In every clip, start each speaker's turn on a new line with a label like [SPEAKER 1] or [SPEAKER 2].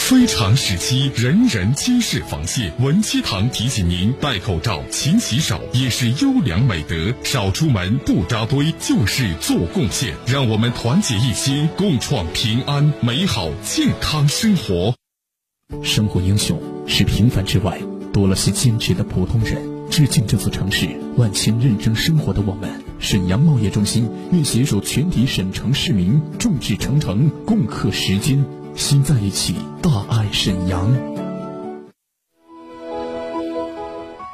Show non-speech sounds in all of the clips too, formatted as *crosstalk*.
[SPEAKER 1] 非常时期，人人皆是防线。文七堂提醒您：戴口罩、勤洗手也是优良美德。少出门，不扎堆，就是做贡献。让我们团结一心，共创平安、美好、健康生活。
[SPEAKER 2] 生活英雄是平凡之外多了些坚持的普通人。致敬这座城市万千认真生活的我们。沈阳贸易中心愿携手全体沈城市民，众志成城，共克时艰。心在一起，大爱沈阳。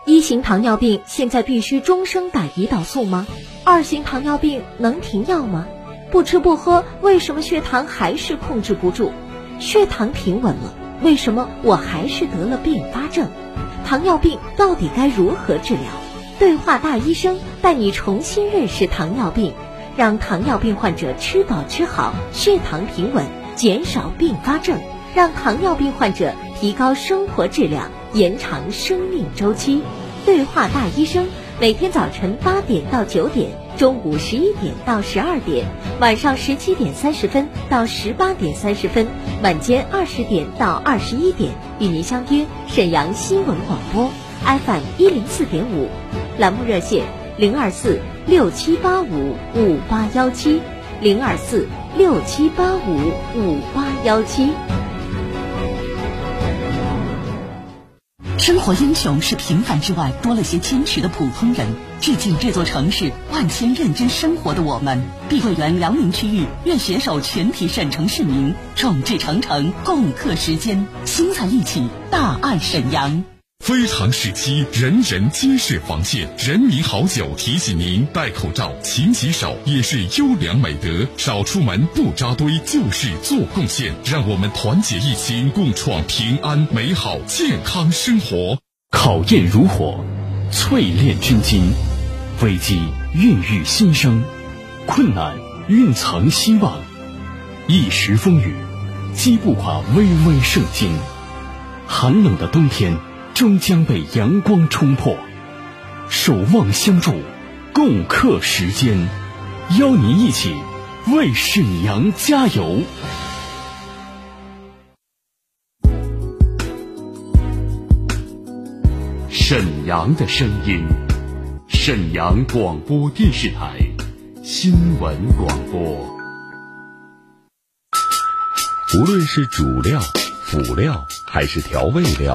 [SPEAKER 3] 一型糖尿病现在必须终生打胰岛素吗？二型糖尿病能停药吗？不吃不喝，为什么血糖还是控制不住？血糖平稳了，为什么我还是得了并发症？糖尿病到底该如何治疗？对话大医生带你重新认识糖尿病，让糖尿病患者吃饱吃好，血糖平稳。减少并发症，让糖尿病患者提高生活质量，延长生命周期。对话大医生，每天早晨八点到九点，中午十一点到十二点，晚上十七点三十分到十八点三十分，晚间二十点到二十一点，与您相约沈阳新闻广播 FM 一零四点五，栏目热线零二四六七八五五八幺七零二四。六七八五五八幺七。
[SPEAKER 4] 生活英雄是平凡之外多了些坚持的普通人。致敬这座城市万千认真生活的我们。碧桂园辽宁区域愿携手全体沈城市民，众志成城，共克时艰，心在一起，大爱沈阳。
[SPEAKER 1] 非常时期，人人皆是防线。人民好酒提醒您：戴口罩、勤洗手也是优良美德。少出门，不扎堆，就是做贡献。让我们团结一心，共创平安、美好、健康生活。
[SPEAKER 5] 考验如火，淬炼军心；危机孕育新生，困难蕴藏希望。一时风雨，击不垮巍巍圣经。寒冷的冬天。终将被阳光冲破，守望相助，共克时艰，邀您一起为沈阳加油。沈阳的声音，沈阳广播电视台新闻广播。
[SPEAKER 6] 无论是主料、辅料还是调味料。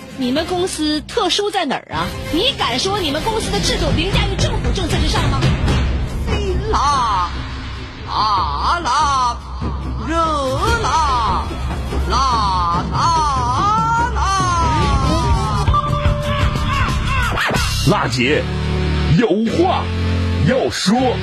[SPEAKER 7] 你们公司特殊在哪儿啊？你敢说你们公司的制度凌驾于政府政策之上吗？
[SPEAKER 8] 辣，辣辣，热辣，辣辣辣！
[SPEAKER 9] 辣姐，有话要说。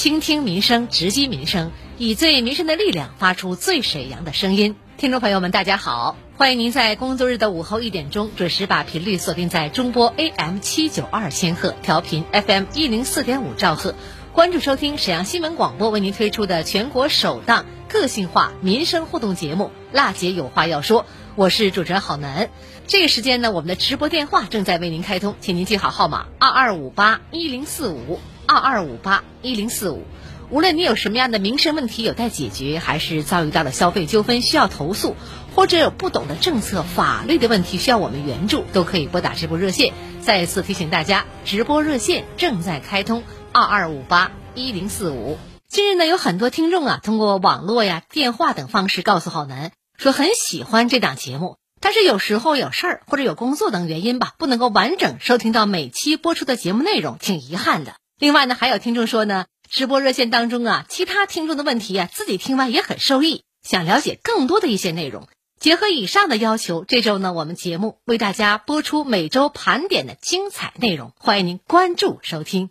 [SPEAKER 7] 倾听民生，直击民生，以最民生的力量发出最沈阳的声音。听众朋友们，大家好，欢迎您在工作日的午后一点钟准时把频率锁定在中波 AM 七九二千赫，调频 FM 一零四点五兆赫，关注收听沈阳新闻广播为您推出的全国首档个性化民生互动节目《辣姐有话要说》，我是主持人郝楠。这个时间呢，我们的直播电话正在为您开通，请您记好号码：二二五八一零四五。二二五八一零四五，无论你有什么样的民生问题有待解决，还是遭遇到了消费纠纷需要投诉，或者有不懂的政策法律的问题需要我们援助，都可以拨打直播热线。再次提醒大家，直播热线正在开通，二二五八一零四五。近日呢，有很多听众啊，通过网络呀、电话等方式告诉浩南。说很喜欢这档节目，但是有时候有事儿或者有工作等原因吧，不能够完整收听到每期播出的节目内容，挺遗憾的。另外呢，还有听众说呢，直播热线当中啊，其他听众的问题啊，自己听完也很受益，想了解更多的一些内容。结合以上的要求，这周呢，我们节目为大家播出每周盘点的精彩内容，欢迎您关注收听。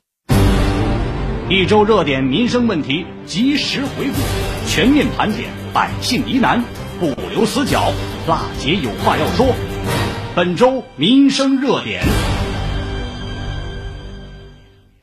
[SPEAKER 5] 一周热点民生问题及时回顾，全面盘点百姓疑难，不留死角。辣姐有话要说，本周民生热点。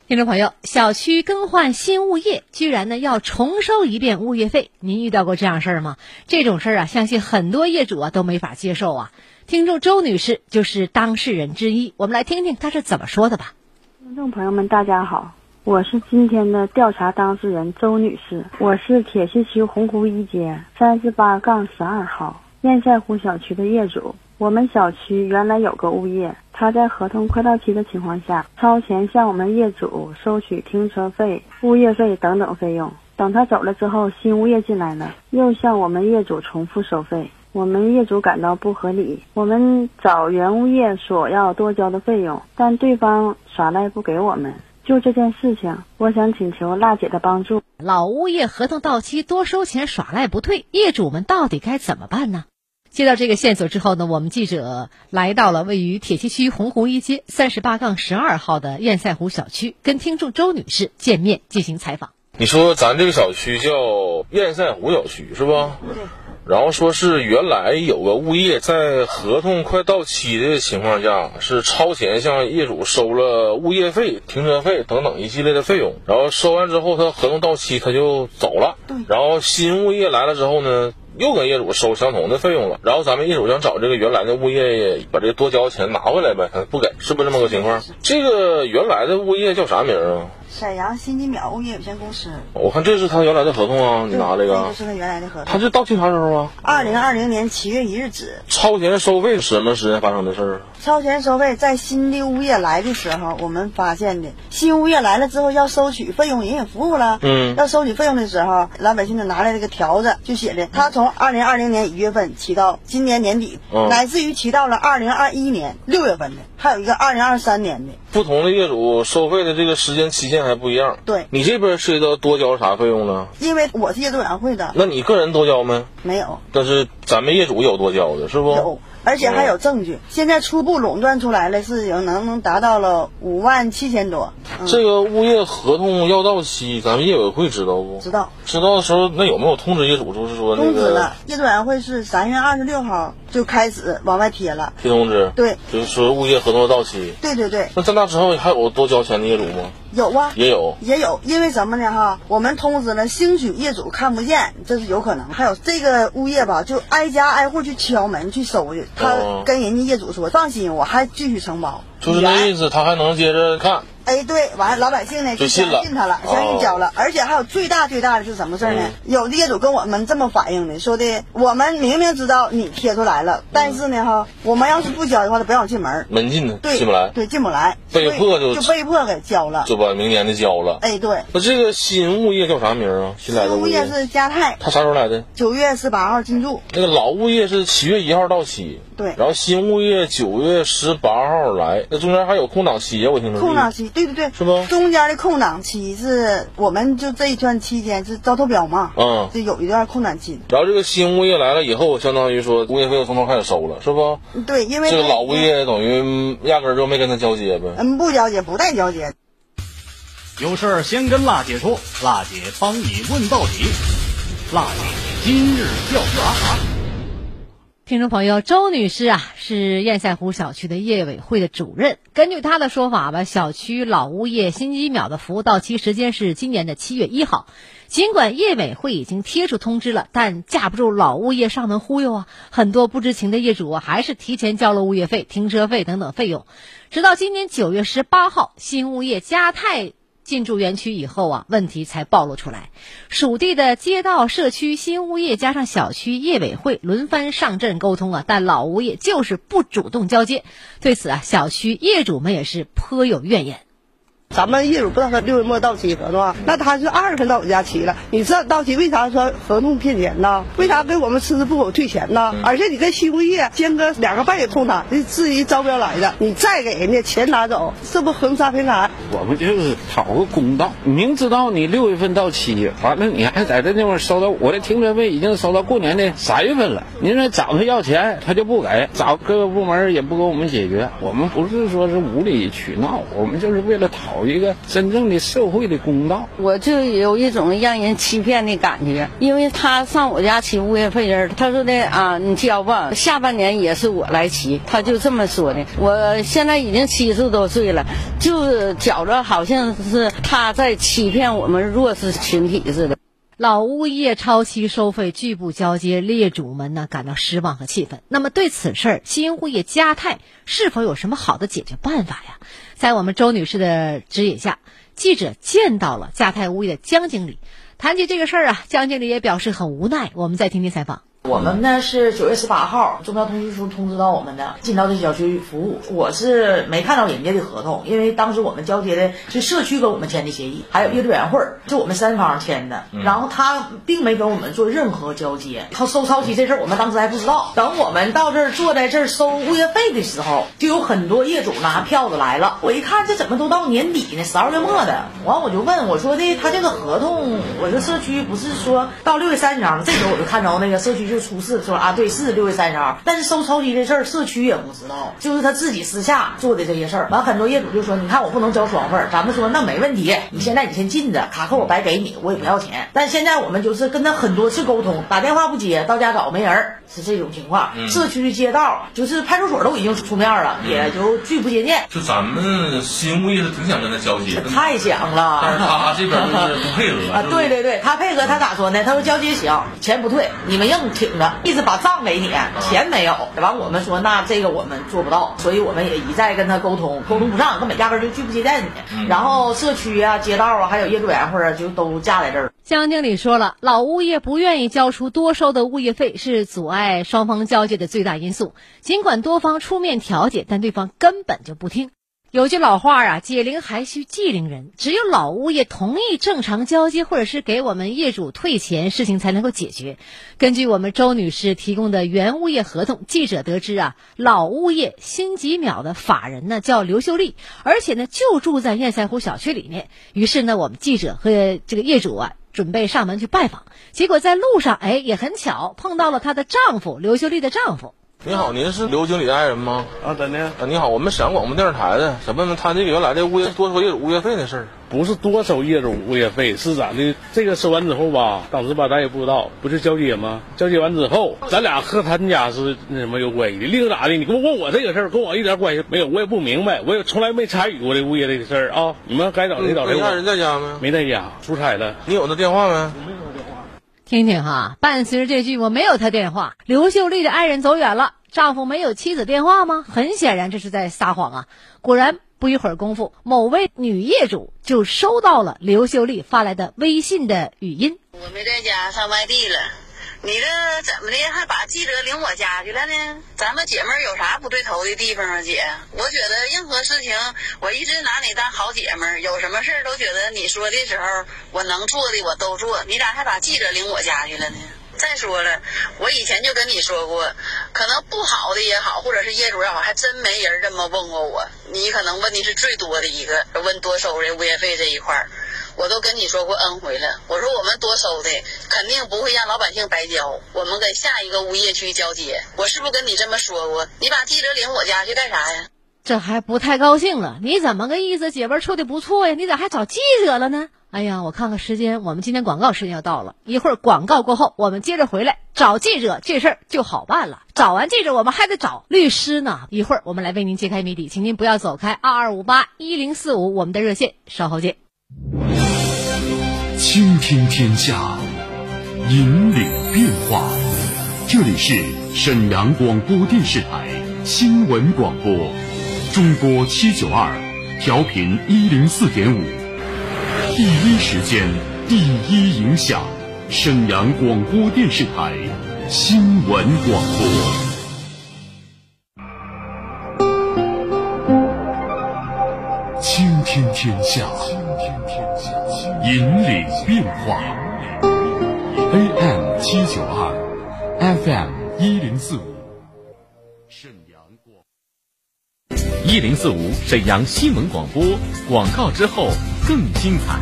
[SPEAKER 7] 听众朋友，小区更换新物业，居然呢要重收一遍物业费，您遇到过这样事儿吗？这种事儿啊，相信很多业主啊都没法接受啊。听众周女士就是当事人之一，我们来听听她是怎么说的吧。
[SPEAKER 10] 听众朋友们，大家好，我是今天的调查当事人周女士，我是铁西区洪湖一街三十八杠十二号燕赛湖小区的业主。我们小区原来有个物业，他在合同快到期的情况下，超前向我们业主收取停车费、物业费等等费用。等他走了之后，新物业进来了，又向我们业主重复收费。我们业主感到不合理，我们找原物业索要多交的费用，但对方耍赖不给我们。就这件事情，我想请求辣姐的帮助。
[SPEAKER 7] 老物业合同到期多收钱耍赖不退，业主们到底该怎么办呢？接到这个线索之后呢，我们记者来到了位于铁西区洪湖一街三十八杠十二号的堰塞湖小区，跟听众周女士见面进行采访。
[SPEAKER 11] 你说咱这个小区叫堰塞湖小区是吧？
[SPEAKER 10] 对。
[SPEAKER 11] 然后说是原来有个物业在合同快到期的情况下，是超前向业主收了物业费、停车费等等一系列的费用。然后收完之后，他合同到期他就走了。
[SPEAKER 10] 对。
[SPEAKER 11] 然后新物业来了之后呢？又跟业主收相同的费用了，然后咱们业主想找这个原来的物业把这个多交的钱拿回来呗，他不给，是不是这么个情况？这个原来的物业叫啥名啊？
[SPEAKER 10] 沈阳新金秒物业有限公司。
[SPEAKER 11] 我看这是他原来的合同啊，你拿这个？
[SPEAKER 10] 这是他原来的合同。
[SPEAKER 11] 他这到期啥时候啊？
[SPEAKER 10] 二零二零年七月一日止。
[SPEAKER 11] 超前收费是什么时间发生的事儿？
[SPEAKER 10] 超前收费在新的物业来的时候，我们发现的。新物业来了之后要收取费用，人也服务了。
[SPEAKER 11] 嗯。
[SPEAKER 10] 要收取费用的时候，老百姓就拿来这个条子，就写的他从二零二零年一月份起到今年年底，乃至于起到了二零二一年六月份的，还有一个二零二三年的。
[SPEAKER 11] 不同的业主收费的这个时间期限还不一样。
[SPEAKER 10] 对。
[SPEAKER 11] 你这边涉及到多交啥费用呢？
[SPEAKER 10] 因为我是业主委员会的。
[SPEAKER 11] 那你个人多交没？
[SPEAKER 10] 没有。
[SPEAKER 11] 但是咱们业主有多交的，是不？
[SPEAKER 10] 有。而且还有证据，现在初步垄断出来了，是有能能达到了五万七千多。
[SPEAKER 11] 这个物业合同要到期，咱们业委会知道不？
[SPEAKER 10] 知道。
[SPEAKER 11] 知道的时候，那有没有通知业主？就是说
[SPEAKER 10] 通知了，业主委员会是三月二十六号就开始往外贴了。
[SPEAKER 11] 贴通知。
[SPEAKER 10] 对。
[SPEAKER 11] 就是说物业合同要到期。
[SPEAKER 10] 对对对。
[SPEAKER 11] 那在那之后还有多交钱的业主吗？
[SPEAKER 10] 有啊。
[SPEAKER 11] 也有。
[SPEAKER 10] 也有，因为什么呢？哈，我们通知了，兴许业主看不见，这是有可能。还有这个物业吧，就挨家挨户去敲门去收去，他跟人家。业主说：“放心，我还继续承包。”
[SPEAKER 11] 就是那意思，他还能接着看。
[SPEAKER 10] 哎，对，完了，老百姓呢
[SPEAKER 11] 就
[SPEAKER 10] 相信他了，相信交了。而且还有最大最大的是什么事呢？有的业主跟我们这么反映的，说的我们明明知道你贴出来了，但是呢，哈，我们要是不交的话，他不让进门，
[SPEAKER 11] 门禁
[SPEAKER 10] 呢，对，
[SPEAKER 11] 进不来，
[SPEAKER 10] 对，进不来，
[SPEAKER 11] 被迫就
[SPEAKER 10] 就被迫给交了，
[SPEAKER 11] 就把明年的交了。
[SPEAKER 10] 哎，对。
[SPEAKER 11] 那这个新物业叫啥名啊？新来的
[SPEAKER 10] 物业是嘉泰。
[SPEAKER 11] 他啥时候来的？
[SPEAKER 10] 九月十八号进驻。
[SPEAKER 11] 那个老物业是七月一号到期。
[SPEAKER 10] 对。
[SPEAKER 11] 然后新物业九月十八号来，那中间还有空档期啊？我听说。
[SPEAKER 10] 空档期，对对对，
[SPEAKER 11] 是不？
[SPEAKER 10] 中间的空档期是我们就这一段期间是招投标嘛，
[SPEAKER 11] 嗯，
[SPEAKER 10] 就有一段空档期。
[SPEAKER 11] 然后这个新物业来了以后，相当于说物业费又从头开始收了，是不？
[SPEAKER 10] 对，因为
[SPEAKER 11] 这个老物业等于压根儿就没跟他交接呗。
[SPEAKER 10] 嗯，不交接，不带交接。
[SPEAKER 5] 有事儿先跟辣姐说，辣姐帮你问到底。辣姐今日调查。
[SPEAKER 7] 听众朋友，周女士啊，是燕赛湖小区的业委会的主任。根据她的说法吧，小区老物业新机秒的服务到期时间是今年的七月一号。尽管业委会已经贴出通知了，但架不住老物业上门忽悠啊，很多不知情的业主啊，还是提前交了物业费、停车费等等费用。直到今年九月十八号，新物业嘉泰。进驻园区以后啊，问题才暴露出来。属地的街道、社区、新物业加上小区业委会轮番上阵沟通啊，但老物业就是不主动交接。对此啊，小区业主们也是颇有怨言。
[SPEAKER 12] 咱们业主不知道他六月末到期合同啊，那他是二月份到我家期了，你知道到期为啥说合同骗钱呢？为啥给我们迟迟不给我退钱呢？而且你跟新物业间隔两个半月通谈，这质疑招标来的，你再给人家钱拿走，这不横杀平台？
[SPEAKER 13] 我们就是讨个公道，明知道你六月份到期，完了你还在这地方收到我的停车费已经收到过年的三月份了，您说找他要钱他就不给，找各个部门也不给我们解决，我们不是说是无理取闹，我们就是为了讨。一个真正的社会的公道，
[SPEAKER 14] 我就有一种让人欺骗的感觉，因为他上我家起物业费人，他说的啊，你交吧，下半年也是我来骑，他就这么说的。我现在已经七十多岁了，就觉着好像是他在欺骗我们弱势群体似的。
[SPEAKER 7] 老物业超期收费拒不交接，业主们呢感到失望和气愤。那么对此事儿，新物业嘉泰是否有什么好的解决办法呀？在我们周女士的指引下，记者见到了嘉泰物业的江经理。谈起这个事儿啊，江经理也表示很无奈。我们再听听采访。
[SPEAKER 15] 我们呢是九月十八号中标通知书通知到我们的进到这小区服务，我是没看到人家的合同，因为当时我们交接的是社区跟我们签的协议，还有业主委员会是我们三方签的，然后他并没跟我们做任何交接。他收超期这事儿我们当时还不知道，等我们到这儿坐在这儿收物业费的时候，就有很多业主拿票子来了。我一看这怎么都到年底呢，十二月末的，完我就问我说的他这个合同，我说社区不是说到六月三十号吗？这时候我就看着那个社区就。出事说啊，对，是六月三十号，但是收超级的事儿，社区也不知道，就是他自己私下做的这些事儿。完，很多业主就说，你看我不能交双份儿，咱们说那没问题，你现在你先进着，卡扣我白给你，我也不要钱。但现在我们就是跟他很多次沟通，打电话不接，到家找没人，是这种情况。社区街道就是派出所都已经出面了，也就拒不接见。
[SPEAKER 11] 就咱们新物业是挺想跟他交接，
[SPEAKER 15] 太想了。
[SPEAKER 11] 但是他这边就是不配合
[SPEAKER 15] 啊，对对对，他配合，他咋说呢？他说交接行，钱不退，你们硬挺着。意思把账给你，钱没有。完，我们说那这个我们做不到，所以我们也一再跟他沟通，沟通不上，根本压根就拒不接待你。然后社区啊、街道啊，还有业主委员会啊，就都架在这儿。
[SPEAKER 7] 江经理说了，老物业不愿意交出多收的物业费，是阻碍双方交接的最大因素。尽管多方出面调解，但对方根本就不听。有句老话啊，解铃还需系铃人。只有老物业同意正常交接，或者是给我们业主退钱，事情才能够解决。根据我们周女士提供的原物业合同，记者得知啊，老物业新吉秒的法人呢叫刘秀丽，而且呢就住在堰塞湖小区里面。于是呢，我们记者和这个业主啊准备上门去拜访，结果在路上哎也很巧碰到了她的丈夫刘秀丽的丈夫。
[SPEAKER 11] 你好，您是刘经理的爱人吗？
[SPEAKER 13] 啊，怎的。
[SPEAKER 11] 啊，你好，我们沈阳广播电视台的，想问问他这个原来的物业多收业主物业费的事儿。
[SPEAKER 13] 不是多收业主物业费，是咋的？这个收完之后吧，当时吧咱也不知道，不是交接吗？交接完之后，咱俩和他们家是那什么有关系的？另咋的？你给我问我这个事儿，跟我一点关系没有，我也不明白，我也从来没参与过这物业这个事儿啊。你们该找谁找谁。
[SPEAKER 11] 爱人在家吗？
[SPEAKER 13] 没在家，出差了。
[SPEAKER 11] 你有他电话没？
[SPEAKER 13] 没有。
[SPEAKER 7] 听听哈，伴随着这句“我没有他电话”，刘秀丽的爱人走远了。丈夫没有妻子电话吗？很显然这是在撒谎啊！果然不一会儿功夫，某位女业主就收到了刘秀丽发来的微信的语音。
[SPEAKER 16] 我没在家，上外地了。你这怎么的，还把记者领我家去了呢？咱们姐妹有啥不对头的地方啊，姐？我觉得任何事情，我一直拿你当好姐妹，有什么事儿都觉得你说的时候，我能做的我都做。你咋还把记者领我家去了呢？再说了，我以前就跟你说过，可能不好的也好，或者是业主也好，还真没人这么问过我。你可能问的是最多的一个，问多收的物业费这一块儿，我都跟你说过 N 回了。我说我们多收的，肯定不会让老百姓白交，我们跟下一个物业去交接。我是不是跟你这么说过？你把记者领我家去干啥呀？
[SPEAKER 7] 这还不太高兴了？你怎么个意思？姐们处的不错呀，你咋还找记者了呢？哎呀，我看看时间，我们今天广告时间要到了。一会儿广告过后，我们接着回来找记者，这事儿就好办了。找完记者，我们还得找律师呢。一会儿我们来为您揭开谜底，请您不要走开。二二五八一零四五，我们的热线，稍后见。
[SPEAKER 1] 倾听天下，引领变化。这里是沈阳广播电视台新闻广播，中波七九二，调频一零四点五。第一时间，第一影响，沈阳广播电视台新闻广播。倾听。天下，引领变化。AM 七九二，FM 一零四五，
[SPEAKER 17] 沈阳广一零四五沈阳新闻广播广告之后更精彩。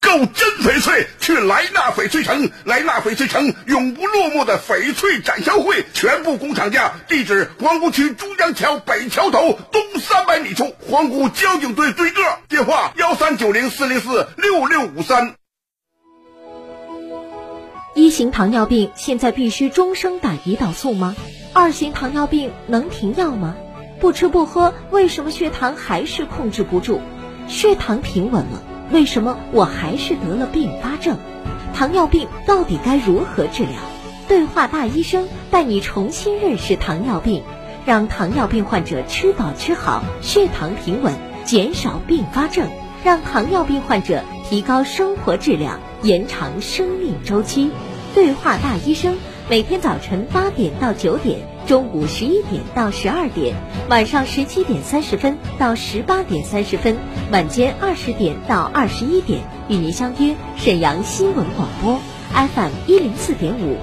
[SPEAKER 18] 够真翡翠，去莱纳翡翠城。莱纳翡翠城永不落幕的翡翠展销会，全部工厂价。地址：皇姑区珠江桥北桥头东三百米处，皇姑交警队对个。电话：幺三九零四零四六六五三。
[SPEAKER 3] 一型糖尿病现在必须终生打胰岛素吗？二型糖尿病能停药吗？不吃不喝，为什么血糖还是控制不住？血糖平稳了。为什么我还是得了并发症？糖尿病到底该如何治疗？对话大医生带你重新认识糖尿病，让糖尿病患者吃饱吃好，血糖平稳，减少并发症，让糖尿病患者提高生活质量，延长生命周期。对话大医生每天早晨八点到九点。中午十一点到十二点，晚上十七点三十分到十八点三十分，晚间二十点到二十一点，与您相约沈阳新闻广播 FM 一零四点五，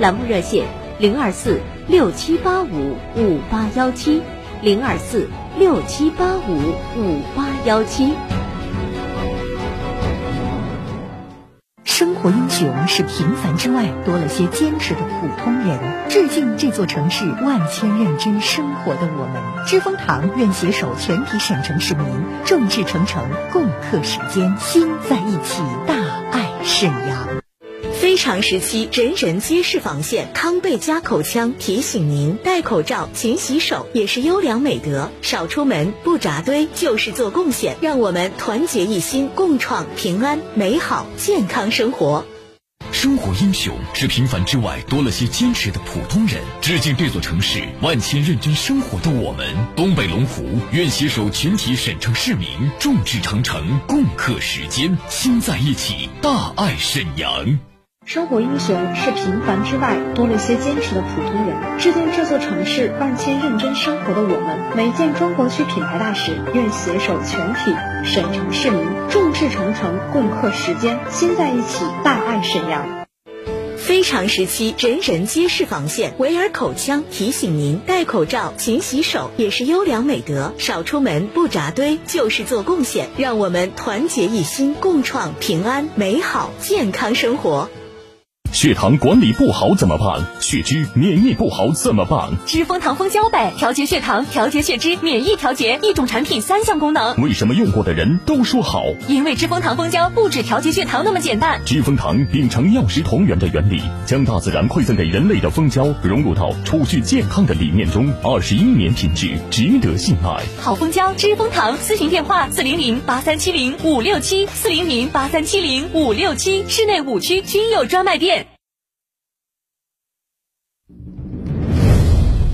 [SPEAKER 3] 栏目热线零二四六七八五五八幺七零二四六七八五五八幺七。
[SPEAKER 19] 活英雄是平凡之外多了些坚持的普通人。致敬这座城市万千认真生活的我们。知蜂堂愿携手全体沈城市民，众志成城，共克时艰，心在一起，大爱沈阳。
[SPEAKER 20] 非常时期，人人皆是防线。康贝佳口腔提醒您：戴口罩、勤洗手也是优良美德。少出门，不扎堆，就是做贡献。让我们团结一心，共创平安、美好、健康生活。
[SPEAKER 1] 生活英雄是平凡之外多了些坚持的普通人。致敬这座城市万千认真生活的我们。东北龙湖愿携手全体沈城市民，众志成城，共克时艰，心在一起，大爱沈阳。
[SPEAKER 21] 生活英雄是平凡之外多了些坚持的普通人。致敬这座城市万千认真生活的我们。每件中国区品牌大使愿携手全体沈城市民，众志成城，共克时艰，心在一起，大爱沈阳。
[SPEAKER 20] 非常时期，人人皆是防线。维尔口腔提醒您：戴口罩、勤洗手也是优良美德。少出门，不扎堆，就是做贡献。让我们团结一心，共创平安、美好、健康生活。
[SPEAKER 1] 血糖管理不好怎么办？血脂、免疫不好怎么办？
[SPEAKER 20] 知蜂糖蜂胶呗，调节血糖、调节血脂、免疫调节，一种产品三项功能。
[SPEAKER 1] 为什么用过的人都说好？
[SPEAKER 20] 因为知蜂糖蜂胶不止调节血糖那么简单。
[SPEAKER 1] 知蜂糖秉承药食同源的原理，将大自然馈赠给人类的蜂胶融入到储蓄健康的理念中，二十一年品质，值得信赖。
[SPEAKER 20] 好蜂胶，知蜂糖。咨询电话：四零零八三七零五六七，四零零八三七零五六七，室内五区均有专卖店。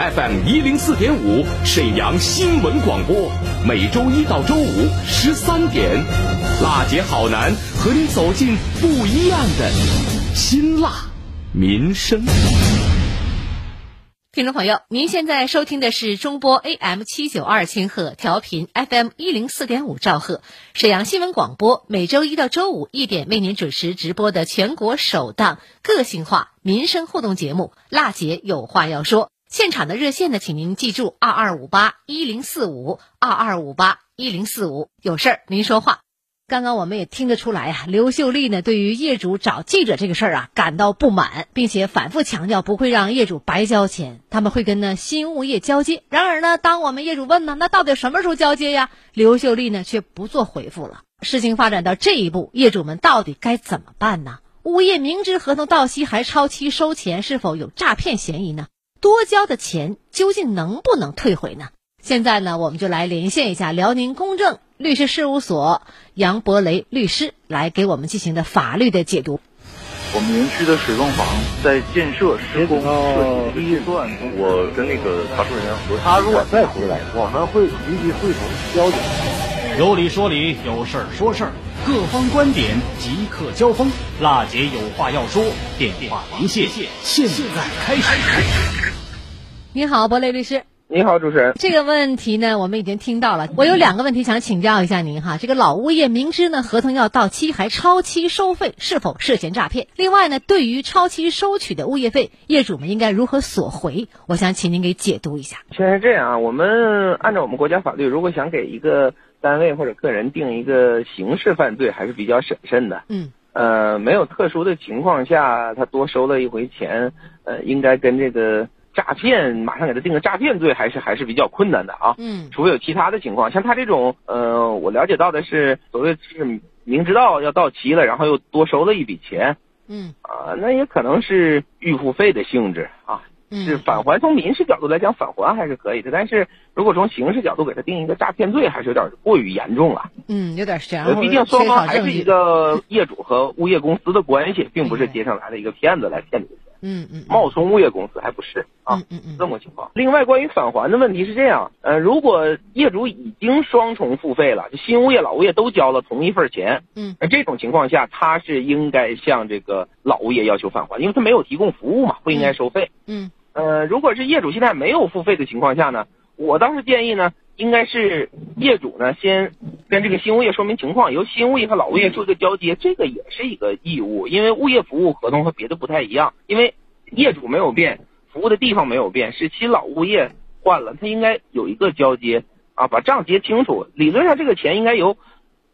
[SPEAKER 22] FM 一零四点五，沈阳新闻广播，每周一到周五十三点，辣姐好男和你走进不一样的辛辣民生。
[SPEAKER 7] 听众朋友，您现在收听的是中波 AM 七九二千赫调频 FM 一零四点五兆赫，沈阳新闻广播，每周一到周五一点为您准时直播的全国首档个性化民生互动节目《辣姐有话要说》。现场的热线呢，请您记住二二五八一零四五二二五八一零四五，有事儿您说话。刚刚我们也听得出来呀，刘秀丽呢对于业主找记者这个事儿啊感到不满，并且反复强调不会让业主白交钱，他们会跟呢新物业交接。然而呢，当我们业主问呢，那到底什么时候交接呀？刘秀丽呢却不做回复了。事情发展到这一步，业主们到底该怎么办呢？物业明知合同到期还超期收钱，是否有诈骗嫌疑呢？多交的钱究竟能不能退回呢？现在呢，我们就来连线一下辽宁公正律师事务所杨博雷律师，来给我们进行的法律的解读。
[SPEAKER 23] 我们园区的水泵房在建设施工设计阶段，我跟那个查收人员核
[SPEAKER 24] 他如果再回来，我们会立即会同交警。
[SPEAKER 25] 有理说理，有事儿说事儿，各方观点即刻交锋。辣姐有话要说，电话连线，现在开始。
[SPEAKER 7] 你好，博雷律师。
[SPEAKER 26] 你好，主持人。
[SPEAKER 7] 这个问题呢，我们已经听到了。我有两个问题想请教一下您哈。这个老物业明知呢合同要到期还超期收费，是否涉嫌诈骗？另外呢，对于超期收取的物业费，业主们应该如何索回？我想请您给解读一下。
[SPEAKER 26] 现在是这样啊，我们按照我们国家法律，如果想给一个单位或者个人定一个刑事犯罪，还是比较审慎的。
[SPEAKER 7] 嗯。
[SPEAKER 26] 呃，没有特殊的情况下，他多收了一回钱，呃，应该跟这个。诈骗马上给他定个诈骗罪还是还是比较困难的啊，
[SPEAKER 7] 嗯，
[SPEAKER 26] 除非有其他的情况，像他这种，呃，我了解到的是所谓是明知道要到期了，然后又多收了一笔钱，
[SPEAKER 7] 嗯，
[SPEAKER 26] 啊，那也可能是预付费的性质啊，是返还。从民事角度来讲，返还还是可以的，但是如果从刑事角度给他定一个诈骗罪，还是有点过于严重了。
[SPEAKER 7] 嗯，有点是这样。
[SPEAKER 26] 毕竟双方还是一个业主和物业公司的关系，并不是街上来的一个骗子来骗你的钱。
[SPEAKER 7] 嗯嗯，
[SPEAKER 26] 冒充物业公司还不是啊？
[SPEAKER 7] 嗯嗯嗯，
[SPEAKER 26] 这么个情况。另外，关于返还的问题是这样，呃，如果业主已经双重付费了，就新物业、老物业都交了同一份钱，
[SPEAKER 7] 嗯，
[SPEAKER 26] 那这种情况下，他是应该向这个老物业要求返还，因为他没有提供服务嘛，不应该收费。
[SPEAKER 7] 嗯，
[SPEAKER 26] 呃，如果是业主现在没有付费的情况下呢，我倒是建议呢，应该是业主呢先跟这个新物业说明情况，由新物业和老物业做一个交接，这个也是一个义务，因为物业服务合同和别的不太一样，因为。业主没有变，服务的地方没有变，是新老物业换了，他应该有一个交接啊，把账结清楚。理论上这个钱应该由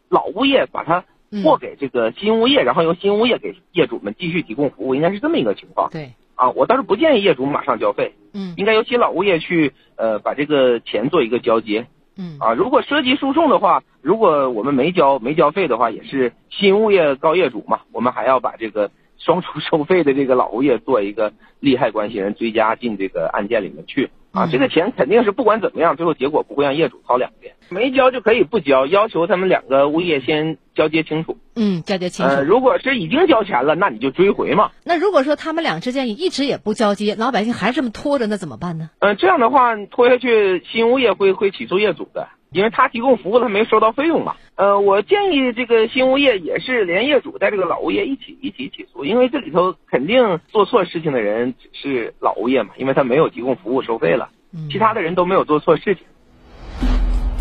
[SPEAKER 26] 老物业把它货给这个新物业，然后由新物业给业主们继续提供服务，应该是这么一个情况。
[SPEAKER 7] 对，
[SPEAKER 26] 啊，我倒是不建议业主马上交费，
[SPEAKER 7] 嗯，
[SPEAKER 26] 应该由新老物业去呃把这个钱做一个交接，
[SPEAKER 7] 嗯，
[SPEAKER 26] 啊，如果涉及诉讼的话，如果我们没交没交费的话，也是新物业告业主嘛，我们还要把这个。双重 *laughs* 收费的这个老物业做一个利害关系人追加进这个案件里面去啊，这个钱肯定是不管怎么样，最后结果不会让业主掏两遍，没交就可以不交，要求他们两个物业先交接清楚。
[SPEAKER 7] 嗯，交接清楚。
[SPEAKER 26] 呃，如果是已经交钱了，那你就追回嘛。
[SPEAKER 7] 那如果说他们俩之间一直也不交接，老百姓还这么拖着，那怎么办呢？
[SPEAKER 26] 嗯，这样的话拖下去，新物业会会起诉业主的。因为他提供服务，他没收到费用嘛。呃，我建议这个新物业也是连业主带这个老物业一起一起起诉，因为这里头肯定做错事情的人是老物业嘛，因为他没有提供服务收费了，其他的人都没有做错事情。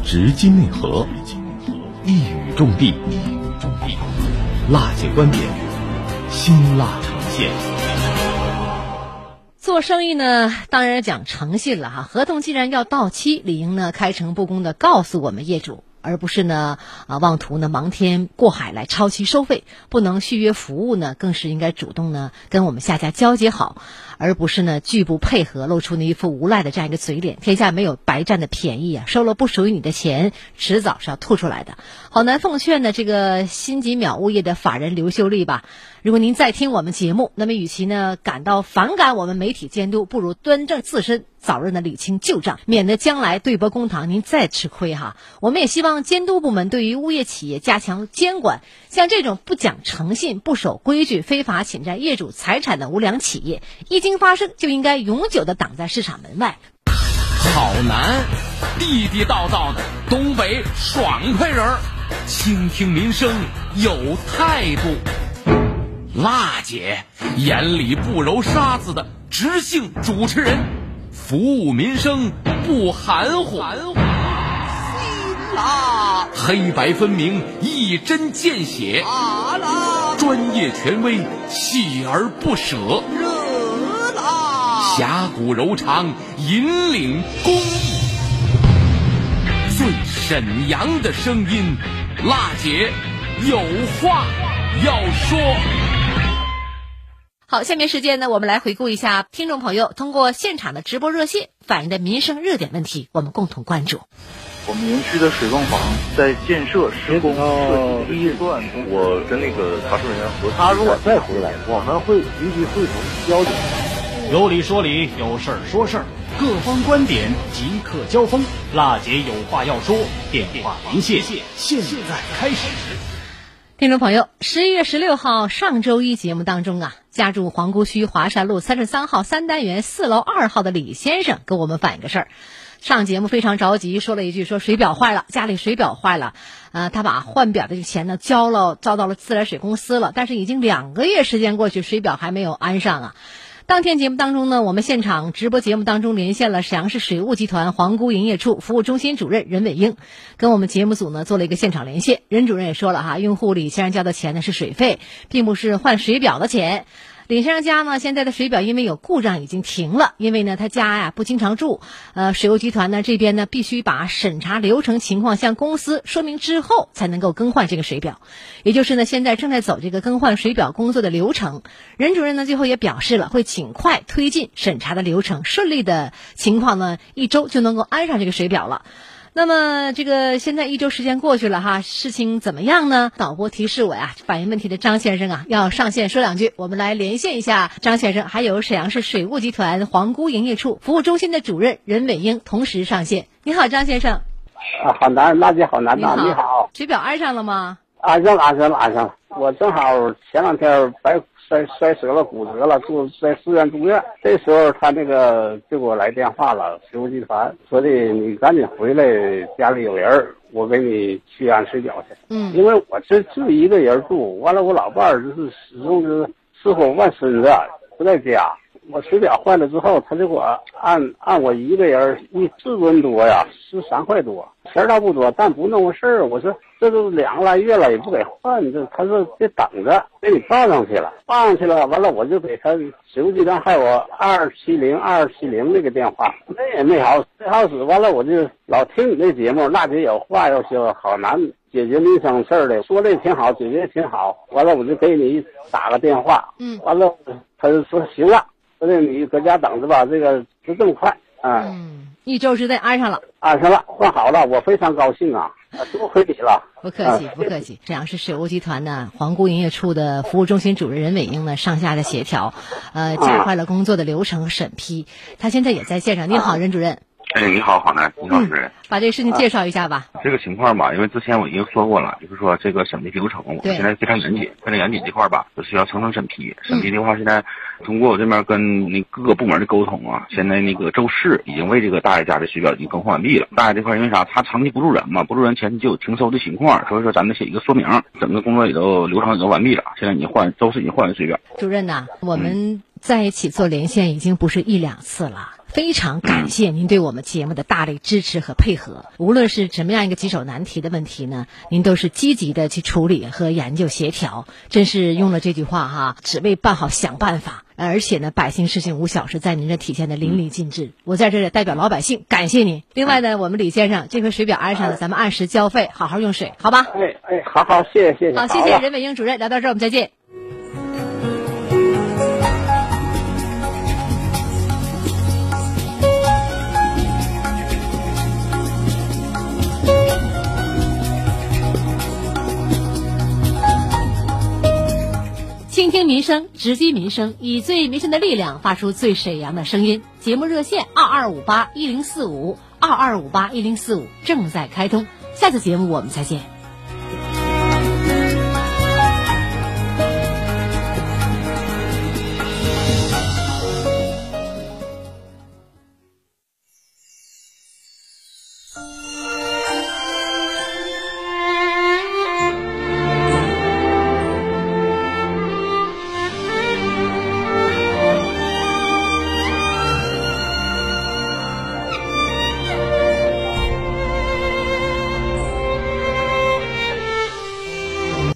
[SPEAKER 6] 直击内核，一语中的，辣姐观点，辛辣呈现。
[SPEAKER 7] 做生意呢，当然讲诚信了哈。合同既然要到期，理应呢开诚布公的告诉我们业主，而不是呢啊妄图呢瞒天过海来超期收费。不能续约服务呢，更是应该主动呢跟我们下家交接好。而不是呢拒不配合，露出那一副无赖的这样一个嘴脸。天下没有白占的便宜啊！收了不属于你的钱，迟早是要吐出来的。好难奉劝呢，这个新吉淼物业的法人刘秀丽吧。如果您在听我们节目，那么与其呢感到反感我们媒体监督，不如端正自身，早日呢理清旧账，免得将来对簿公堂，您再吃亏哈。我们也希望监督部门对于物业企业加强监管，像这种不讲诚信、不守规矩、非法侵占业主财产的无良企业，一。经发生就应该永久的挡在市场门外。
[SPEAKER 22] 好男，地地道道的东北爽快人儿，倾听民生有态度。辣姐眼里不揉沙子的直性主持人，服务民生不含糊。
[SPEAKER 8] 辣，
[SPEAKER 22] 黑白分明，一针见血。
[SPEAKER 8] 辣，
[SPEAKER 22] 专业权威，锲而不舍。侠骨柔肠，引领公益，最沈阳的声音，辣姐有话要说。
[SPEAKER 7] 好，下面时间呢，我们来回顾一下听众朋友通过现场的直播热线反映的民生热点问题，我们共同关注。
[SPEAKER 23] 我们园区的水泵房在建设施工设计预算，我跟那个查收人员核
[SPEAKER 24] 他如果再回来，我们会立即会同交警。
[SPEAKER 25] 有理说理，有事儿说事儿，各方观点即刻交锋。辣姐有话要说，电话连线，现在开始。
[SPEAKER 7] 听众朋友，十一月十六号上周一节目当中啊，家住皇姑区华山路三十三号三单元四楼二号的李先生跟我们反映个事儿。上节目非常着急，说了一句说水表坏了，家里水表坏了，呃，他把换表的钱呢交了，交到了自来水公司了，但是已经两个月时间过去，水表还没有安上啊。当天节目当中呢，我们现场直播节目当中连线了沈阳市水务集团皇姑营业处服务中心主任任伟英，跟我们节目组呢做了一个现场连线。任主任也说了哈，用户李先生交的钱呢是水费，并不是换水表的钱。李先生家呢，现在的水表因为有故障已经停了，因为呢他家呀不经常住，呃，水务集团呢这边呢必须把审查流程情况向公司说明之后才能够更换这个水表，也就是呢现在正在走这个更换水表工作的流程。任主任呢最后也表示了会尽快推进审查的流程，顺利的情况呢一周就能够安上这个水表了。那么这个现在一周时间过去了哈，事情怎么样呢？导播提示我呀，反映问题的张先生啊要上线说两句，我们来连线一下张先生，还有沈阳市水务集团皇姑营业处服务中心的主任任伟英同时上线。你好，张先生。
[SPEAKER 27] 啊，好难，娜姐好难呐！
[SPEAKER 7] 你
[SPEAKER 27] 好，
[SPEAKER 7] 水表安上了吗？
[SPEAKER 27] 安上了，安上了，安上了。我正好前两天白。摔摔折了，骨折了，住在市院住院。这时候他那个就给我来电话了，石油集团说的，你赶紧回来，家里有人，我给你去安水表去。
[SPEAKER 7] 嗯，
[SPEAKER 27] 因为我这就一个人住，完了我老伴儿就是始终是伺候外孙子，不在家。我水表坏了之后，他就给我按按我一个人一四吨多呀，十三块多，钱倒不多，但不那么事儿。我说这都两个来月了，也不给换，这他说得等着，给你报上去了，报上去了，完了我就给他水务集团还有二七零二七零那个电话，那也没好没好使。完了我就老听你那节目，娜姐有话要说，好难解决民生事儿的，说的挺好，解决挺好。完了我就给你打个电话，
[SPEAKER 7] 嗯，
[SPEAKER 27] 完了他就说行了。说的你搁家等着吧，这个不这么快啊！
[SPEAKER 7] 嗯，一周之内安上了，
[SPEAKER 27] 安上了，换好了，我非常高兴啊！多亏你了，*laughs*
[SPEAKER 7] 不客气，不客气。沈阳市水务集团呢，皇姑营业处的服务中心主任任伟英呢，上下的协调，呃，加快了工作的流程和审批。他现在也在线上。你好，任主任。
[SPEAKER 28] 哎，你好，好男，你好，主任。
[SPEAKER 7] 把这个事情介绍一下吧。
[SPEAKER 28] 这个情况吧，因为之前我已经说过了，就是说这个审批流程，我们现在非常严谨，非常严谨这块吧，就需要层层审批。审批的话，现在通过我这边跟那各个部门的沟通啊，现在那个周四已经为这个大爷家的水表已经更换完毕了。大爷这块因为啥？他长期不住人嘛，不住人前期就有停收的情况，所以说咱们写一个说明，整个工作也都流程也都完毕了。现在已经换，周四已经换完水表。
[SPEAKER 7] 主任呐，我们在一起做连线已经不是一两次了。非常感谢您对我们节目的大力支持和配合。无论是什么样一个棘手难题的问题呢，您都是积极的去处理和研究协调。真是用了这句话哈，只为办好想办法。而且呢，百姓事情无小事，在您这体现的淋漓尽致。我在这里代表老百姓感谢您。另外呢，我们李先生这回水表安上了，咱们按时交费，好好用水，好吧？
[SPEAKER 27] 哎哎，好好，谢谢谢谢。
[SPEAKER 7] 好，谢谢任伟英主任，聊到这儿我们再见。民生，直击民生，以最民生的力量发出最沈阳的声音。节目热线二二五八一零四五二二五八一零四五正在开通。下次节目我们再见。